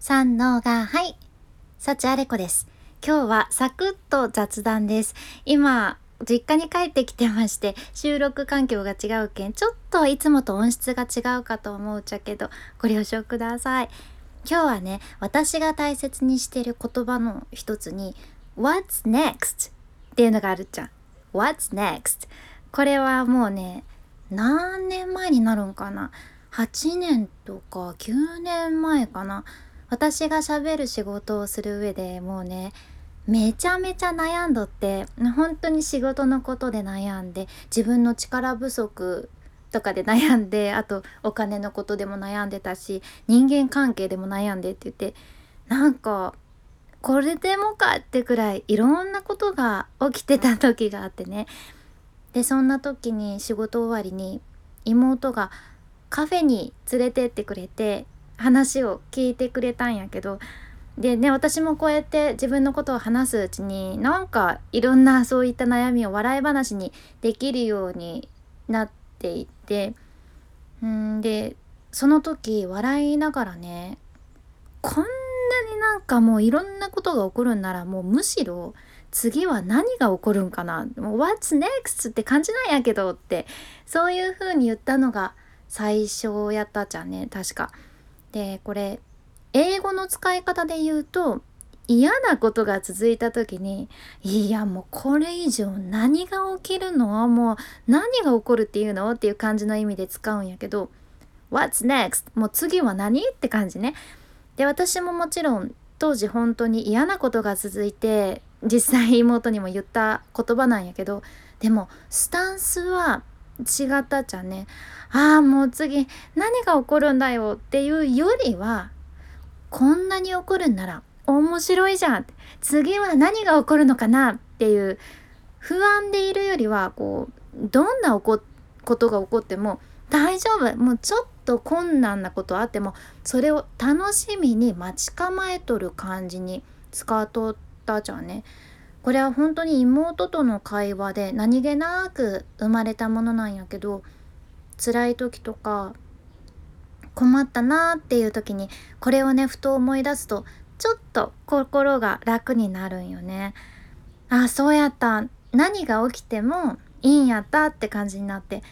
三のがはい。幸あれ子です。今日はサクッと雑談です。今実家に帰ってきてまして収録環境が違うけんちょっといつもと音質が違うかと思うちゃけどご了承ください。今日はね私が大切にしてる言葉の一つに What's next? っていうのがあるじゃん。What's next? これはもうね何年前になるんかな？8年とか9年前かな？私がしゃべる仕事をする上でもうねめちゃめちゃ悩んどって本当に仕事のことで悩んで自分の力不足とかで悩んであとお金のことでも悩んでたし人間関係でも悩んでって言ってなんかこれでもかってくらいいろんなことが起きてた時があってね。でそんな時に仕事終わりに妹がカフェに連れてってくれて話を聞いてくれたんやけどでね私もこうやって自分のことを話すうちになんかいろんなそういった悩みを笑い話にできるようになっていてうんでその時笑いながらねこんなになんかもういろんなことが起こるんならもうむしろ次は何が起こるんかなもう What's next? って感じなんやけどってそういう風に言ったのが最初やったじゃんね確か。でこれ英語の使い方で言うと嫌なことが続いた時にいやもうこれ以上何が起きるの？もう何が起こるっていうの？っていう感じの意味で使うんやけど What's next? もう次は何？って感じね。で私ももちろん当時本当に嫌なことが続いて実際妹にも言った言葉なんやけどでもスタンスは違ったじゃんね。ああもう次何が起こるんだよっていうよりはこんなに起こるんなら面白いじゃん次は何が起こるのかなっていう不安でいるよりはこうどんなこことが起こっても大丈夫。もうちょっと困難なことあってもそれを楽しみに待ち構えとる感じに使っとったじゃんね。これは本当に妹との会話で何気なく生まれたものなんやけど辛い時とか困ったなーっていう時にこれをねふと思い出すとちょっと心が楽になるんよね。あそうやった何が起きてもいいんやったって感じになって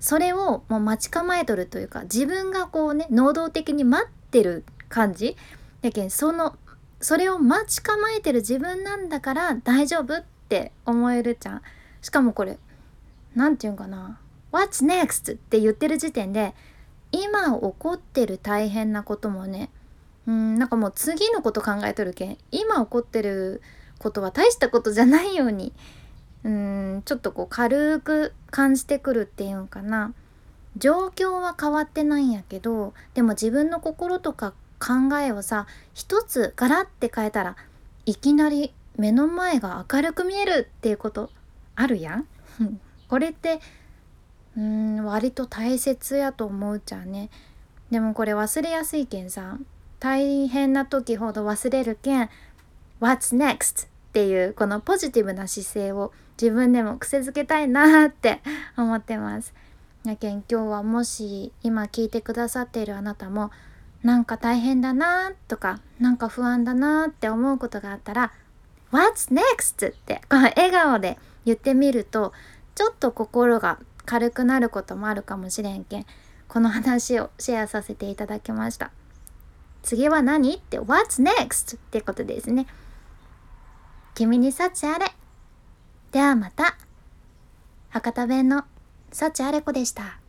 それをもう待ち構えとるというか自分がこうね能動的に待ってる感じやけんそのそれを待ち構えてる自分なんだから大丈夫って思えるじゃん。しかもこれ何て言うんかな「What's next?」って言ってる時点で今起こってる大変なこともねうんなんかもう次のこと考えとるけん今起こってることは大したことじゃないようにうんちょっとこう軽く感じてくるっていうんかな。状況は変わってないんやけどでも自分の心とか考えをさ一つガラッて変えたらいきなり目の前が明るく見えるっていうことあるやん？これってうん割と大切やと思うじゃんね。でもこれ忘れやすいけんさ大変な時ほど忘れるけん What's next? っていうこのポジティブな姿勢を自分でも癖づけたいなって 思ってます。やけん今日はもし今聞いてくださっているあなたもなんか大変だなとかなんか不安だなって思うことがあったら What's next? ってこの笑顔で言ってみるとちょっと心が軽くなることもあるかもしれんけんこの話をシェアさせていただきました。次は何って What's next? ってことですね。君に幸あれ。ではまた。博多弁の幸あれ子でした。